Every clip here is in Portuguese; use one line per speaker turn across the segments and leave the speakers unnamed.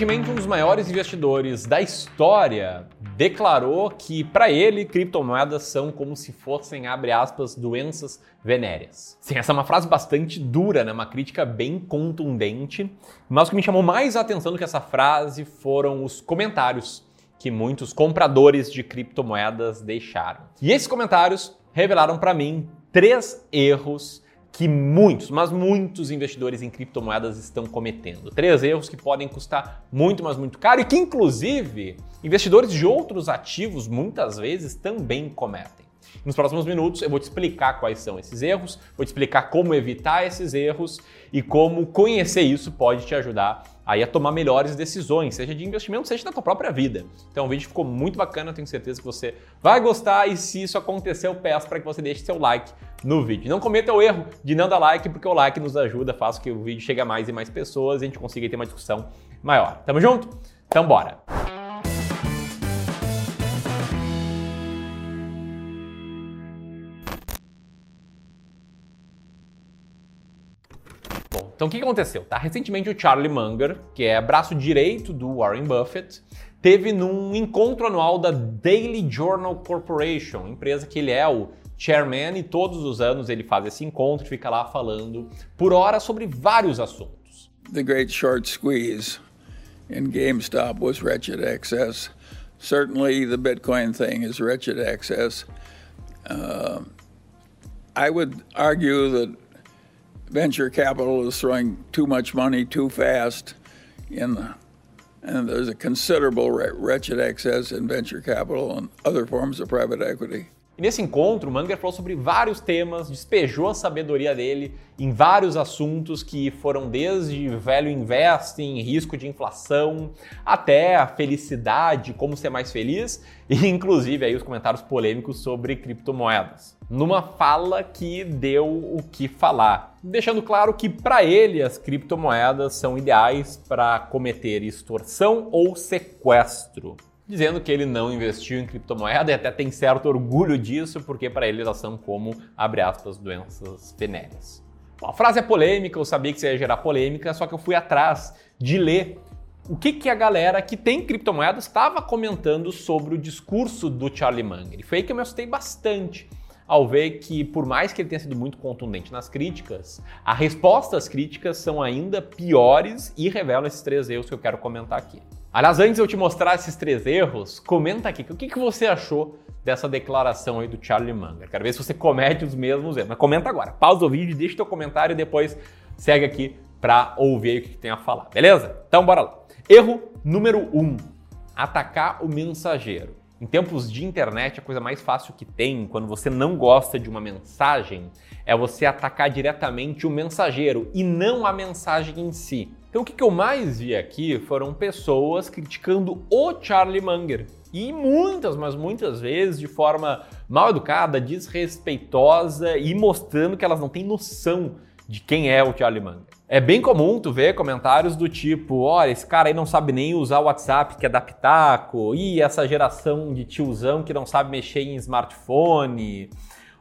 Recentemente, um dos maiores investidores da história declarou que, para ele, criptomoedas são como se fossem, abre aspas, doenças venéreas. Sim, essa é uma frase bastante dura, né? uma crítica bem contundente, mas o que me chamou mais a atenção do que essa frase foram os comentários que muitos compradores de criptomoedas deixaram. E esses comentários revelaram para mim três erros que muitos, mas muitos investidores em criptomoedas estão cometendo. Três erros que podem custar muito, mas muito caro e que, inclusive, investidores de outros ativos muitas vezes também cometem. Nos próximos minutos eu vou te explicar quais são esses erros, vou te explicar como evitar esses erros e como conhecer isso pode te ajudar aí a tomar melhores decisões, seja de investimento, seja da tua própria vida. Então o vídeo ficou muito bacana, tenho certeza que você vai gostar e se isso acontecer, eu peço para que você deixe seu like no vídeo. Não cometa o erro de não dar like, porque o like nos ajuda, faz com que o vídeo chegue a mais e mais pessoas e a gente consiga ter uma discussão maior. Tamo junto? Então bora! Então o que aconteceu? Tá? Recentemente o Charlie Munger, que é braço direito do Warren Buffett, teve num encontro anual da Daily Journal Corporation, empresa que ele é o chairman e todos os anos ele faz esse encontro e fica lá falando por hora sobre vários assuntos.
The great short squeeze in GameStop was wretched excess. Certainly the Bitcoin thing is wretched excess. Uh, I would argue that venture capital is throwing too much money too fast in the, and there's a considerable wretched excess in venture capital and other forms of private equity.
E nesse encontro, o Munger falou sobre vários temas, despejou a sabedoria dele em vários assuntos que foram desde velho investing, risco de inflação, até a felicidade, como ser mais feliz, e inclusive aí os comentários polêmicos sobre criptomoedas. Numa fala que deu o que falar, deixando claro que para ele as criptomoedas são ideais para cometer extorsão ou sequestro dizendo que ele não investiu em criptomoeda e até tem certo orgulho disso, porque para ele elas são como, abre aspas, doenças venéreas. Bom, a frase é polêmica, eu sabia que isso ia gerar polêmica, só que eu fui atrás de ler o que, que a galera que tem criptomoedas estava comentando sobre o discurso do Charlie Munger. E foi aí que eu me assustei bastante ao ver que, por mais que ele tenha sido muito contundente nas críticas, as respostas críticas são ainda piores e revelam esses três erros que eu quero comentar aqui. Aliás, antes de eu te mostrar esses três erros, comenta aqui o que, que você achou dessa declaração aí do Charlie Munger. Quero ver se você comete os mesmos erros. Mas comenta agora. Pausa o vídeo, deixa teu comentário e depois segue aqui para ouvir o que tem a falar, beleza? Então bora lá. Erro número um: atacar o mensageiro. Em tempos de internet, a coisa mais fácil que tem quando você não gosta de uma mensagem é você atacar diretamente o mensageiro e não a mensagem em si. Então o que eu mais vi aqui foram pessoas criticando o Charlie Munger. E muitas, mas muitas vezes de forma mal educada, desrespeitosa e mostrando que elas não têm noção de quem é o Charlie Munger. É bem comum tu ver comentários do tipo, olha, esse cara aí não sabe nem usar o WhatsApp, que é da Pitaco, e essa geração de tiozão que não sabe mexer em smartphone.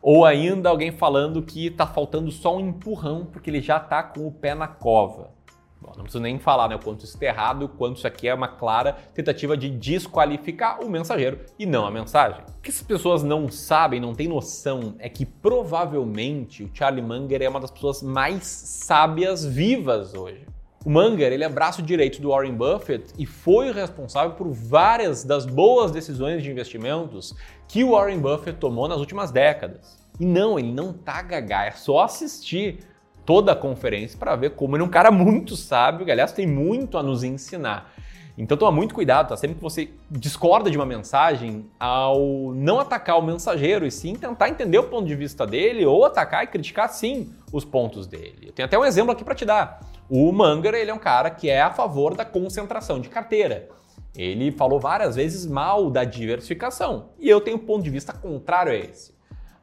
Ou ainda alguém falando que tá faltando só um empurrão porque ele já tá com o pé na cova. Bom, não preciso nem falar né, o quanto isso está errado, o quanto isso aqui é uma clara tentativa de desqualificar o mensageiro e não a mensagem. O que as pessoas não sabem, não têm noção, é que provavelmente o Charlie Munger é uma das pessoas mais sábias vivas hoje. O Munger ele é braço direito do Warren Buffett e foi responsável por várias das boas decisões de investimentos que o Warren Buffett tomou nas últimas décadas. E não, ele não tá gagá, é só assistir toda a conferência para ver como ele é um cara muito sábio, que aliás tem muito a nos ensinar. Então toma muito cuidado, tá? Sempre que você discorda de uma mensagem, ao não atacar o mensageiro e sim tentar entender o ponto de vista dele ou atacar e criticar sim os pontos dele. Eu tenho até um exemplo aqui para te dar. O Munger, ele é um cara que é a favor da concentração de carteira. Ele falou várias vezes mal da diversificação e eu tenho um ponto de vista contrário a esse.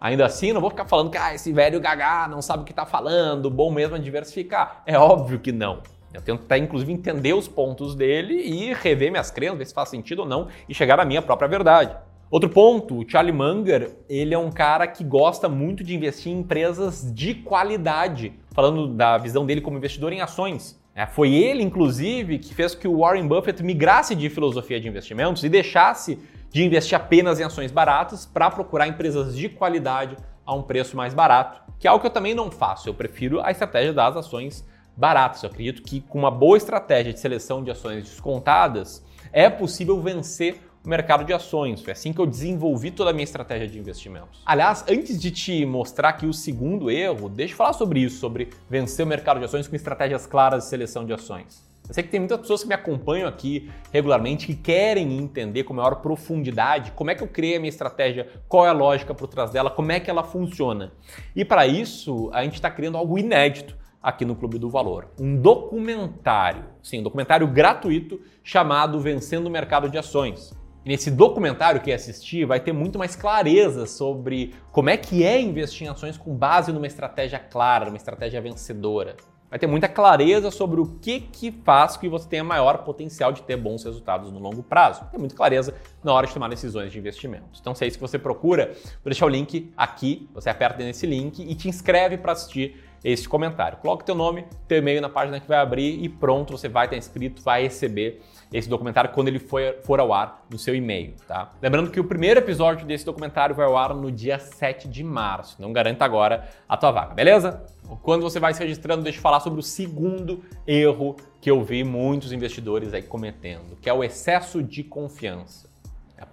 Ainda assim, não vou ficar falando que ah, esse velho gagá não sabe o que está falando, bom mesmo é diversificar. É óbvio que não. Eu tento até, inclusive, entender os pontos dele e rever minhas crenças, ver se faz sentido ou não e chegar à minha própria verdade. Outro ponto, o Charlie Munger, ele é um cara que gosta muito de investir em empresas de qualidade, falando da visão dele como investidor em ações. É, foi ele, inclusive, que fez que o Warren Buffett migrasse de filosofia de investimentos e deixasse de investir apenas em ações baratas para procurar empresas de qualidade a um preço mais barato, que é algo que eu também não faço. Eu prefiro a estratégia das ações baratas. Eu acredito que com uma boa estratégia de seleção de ações descontadas é possível vencer o mercado de ações. Foi assim que eu desenvolvi toda a minha estratégia de investimentos. Aliás, antes de te mostrar aqui o segundo erro, deixa eu falar sobre isso, sobre vencer o mercado de ações com estratégias claras de seleção de ações. Eu sei que tem muitas pessoas que me acompanham aqui regularmente que querem entender com maior profundidade como é que eu criei a minha estratégia, qual é a lógica por trás dela, como é que ela funciona. E para isso, a gente está criando algo inédito aqui no Clube do Valor. Um documentário, sim, um documentário gratuito chamado Vencendo o Mercado de Ações. E nesse documentário que assistir vai ter muito mais clareza sobre como é que é investir em ações com base numa estratégia clara, numa estratégia vencedora. Vai ter muita clareza sobre o que, que faz que você tenha maior potencial de ter bons resultados no longo prazo. Tem muita clareza na hora de tomar decisões de investimentos. Então, se é isso que você procura, vou deixar o link aqui, você aperta nesse link e te inscreve para assistir esse comentário. Coloque teu nome, teu e-mail na página que vai abrir e pronto, você vai estar inscrito, vai receber esse documentário quando ele for, for ao ar no seu e-mail, tá? Lembrando que o primeiro episódio desse documentário vai ao ar no dia 7 de março. Não garanta agora a tua vaga, beleza? Quando você vai se registrando, deixa eu falar sobre o segundo erro que eu vi muitos investidores aí cometendo, que é o excesso de confiança.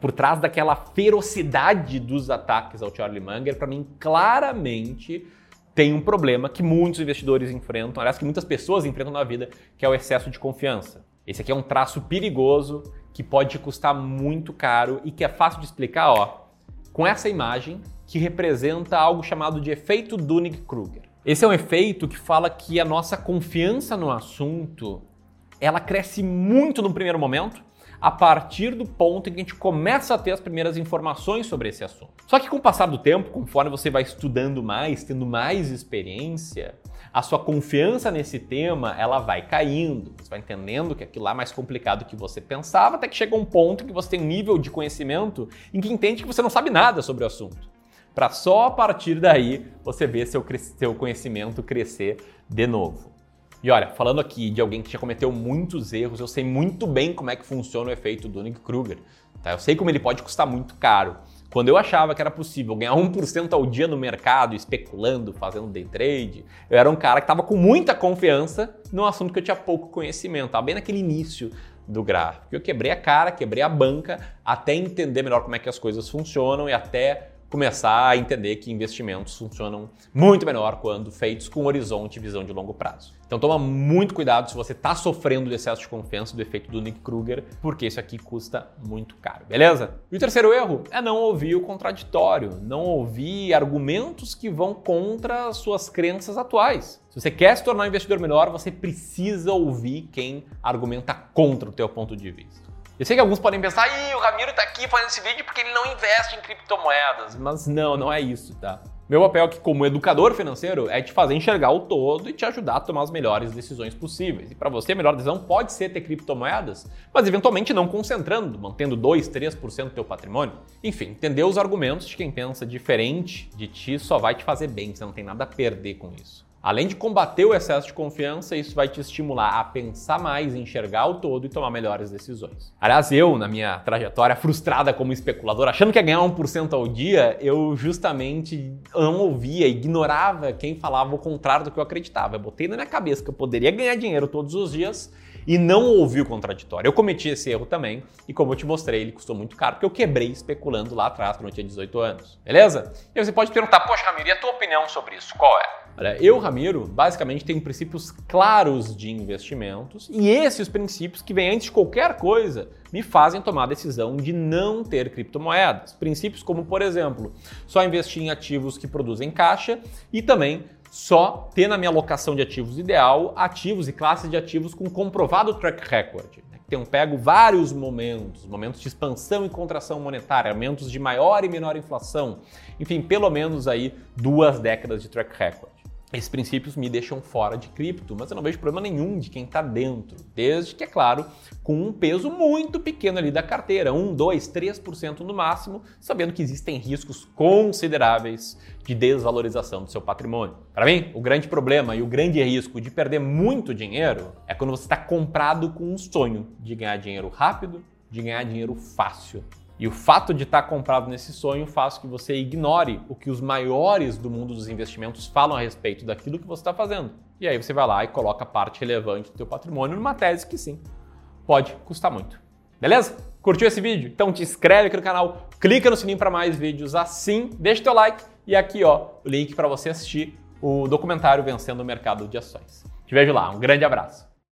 Por trás daquela ferocidade dos ataques ao Charlie Munger, para mim claramente tem um problema que muitos investidores enfrentam, aliás, que muitas pessoas enfrentam na vida, que é o excesso de confiança. Esse aqui é um traço perigoso que pode custar muito caro e que é fácil de explicar, ó, com essa imagem que representa algo chamado de efeito Dunning-Kruger. Esse é um efeito que fala que a nossa confiança no assunto, ela cresce muito no primeiro momento a partir do ponto em que a gente começa a ter as primeiras informações sobre esse assunto. Só que com o passar do tempo, conforme você vai estudando mais, tendo mais experiência, a sua confiança nesse tema ela vai caindo. Você vai entendendo que aquilo lá é mais complicado do que você pensava, até que chega um ponto que você tem um nível de conhecimento em que entende que você não sabe nada sobre o assunto. Para só a partir daí você ver seu, seu conhecimento crescer de novo. E olha, falando aqui de alguém que já cometeu muitos erros, eu sei muito bem como é que funciona o efeito Dunning-Kruger. Tá? Eu sei como ele pode custar muito caro. Quando eu achava que era possível ganhar 1% ao dia no mercado, especulando, fazendo day trade, eu era um cara que estava com muita confiança num assunto que eu tinha pouco conhecimento, estava bem naquele início do gráfico. Eu quebrei a cara, quebrei a banca, até entender melhor como é que as coisas funcionam e até começar a entender que investimentos funcionam muito melhor quando feitos com horizonte e visão de longo prazo. Então toma muito cuidado se você está sofrendo do excesso de confiança, do efeito do Nick Kruger, porque isso aqui custa muito caro, beleza? E o terceiro erro é não ouvir o contraditório, não ouvir argumentos que vão contra as suas crenças atuais. Se você quer se tornar um investidor melhor, você precisa ouvir quem argumenta contra o teu ponto de vista. Eu sei que alguns podem pensar, Ih, o Ramiro tá aqui fazendo esse vídeo porque ele não investe em criptomoedas. Mas não, não é isso, tá? Meu papel aqui como educador financeiro é te fazer enxergar o todo e te ajudar a tomar as melhores decisões possíveis. E para você, a melhor decisão pode ser ter criptomoedas, mas eventualmente não concentrando, mantendo 2, 3% do teu patrimônio. Enfim, entender os argumentos de quem pensa diferente de ti só vai te fazer bem, você não tem nada a perder com isso. Além de combater o excesso de confiança, isso vai te estimular a pensar mais, enxergar o todo e tomar melhores decisões. Aliás, eu, na minha trajetória frustrada como especulador, achando que ia ganhar 1% ao dia, eu justamente não ouvia, ignorava quem falava o contrário do que eu acreditava. Eu botei na minha cabeça que eu poderia ganhar dinheiro todos os dias e não ouvi o contraditório. Eu cometi esse erro também e, como eu te mostrei, ele custou muito caro porque eu quebrei especulando lá atrás, quando eu tinha 18 anos. Beleza? E você pode perguntar, poxa, Ramiro, e a tua opinião sobre isso? Qual é? Olha, eu, Ramiro, basicamente tenho princípios claros de investimentos e esses princípios que vêm antes de qualquer coisa me fazem tomar a decisão de não ter criptomoedas. Princípios como, por exemplo, só investir em ativos que produzem caixa e também só ter na minha alocação de ativos ideal ativos e classes de ativos com comprovado track record. Né? Tenho pego vários momentos, momentos de expansão e contração monetária, momentos de maior e menor inflação, enfim, pelo menos aí duas décadas de track record. Esses princípios me deixam fora de cripto, mas eu não vejo problema nenhum de quem está dentro, desde que, é claro, com um peso muito pequeno ali da carteira, 1, 2, 3% no máximo, sabendo que existem riscos consideráveis de desvalorização do seu patrimônio. Para mim, o grande problema e o grande risco de perder muito dinheiro é quando você está comprado com um sonho de ganhar dinheiro rápido, de ganhar dinheiro fácil. E o fato de estar comprado nesse sonho faz que você ignore o que os maiores do mundo dos investimentos falam a respeito daquilo que você está fazendo. E aí você vai lá e coloca parte relevante do teu patrimônio numa tese que sim, pode custar muito. Beleza? Curtiu esse vídeo? Então te inscreve aqui no canal, clica no sininho para mais vídeos assim, deixa teu like e aqui ó, o link para você assistir o documentário Vencendo o Mercado de Ações. Te vejo lá, um grande abraço.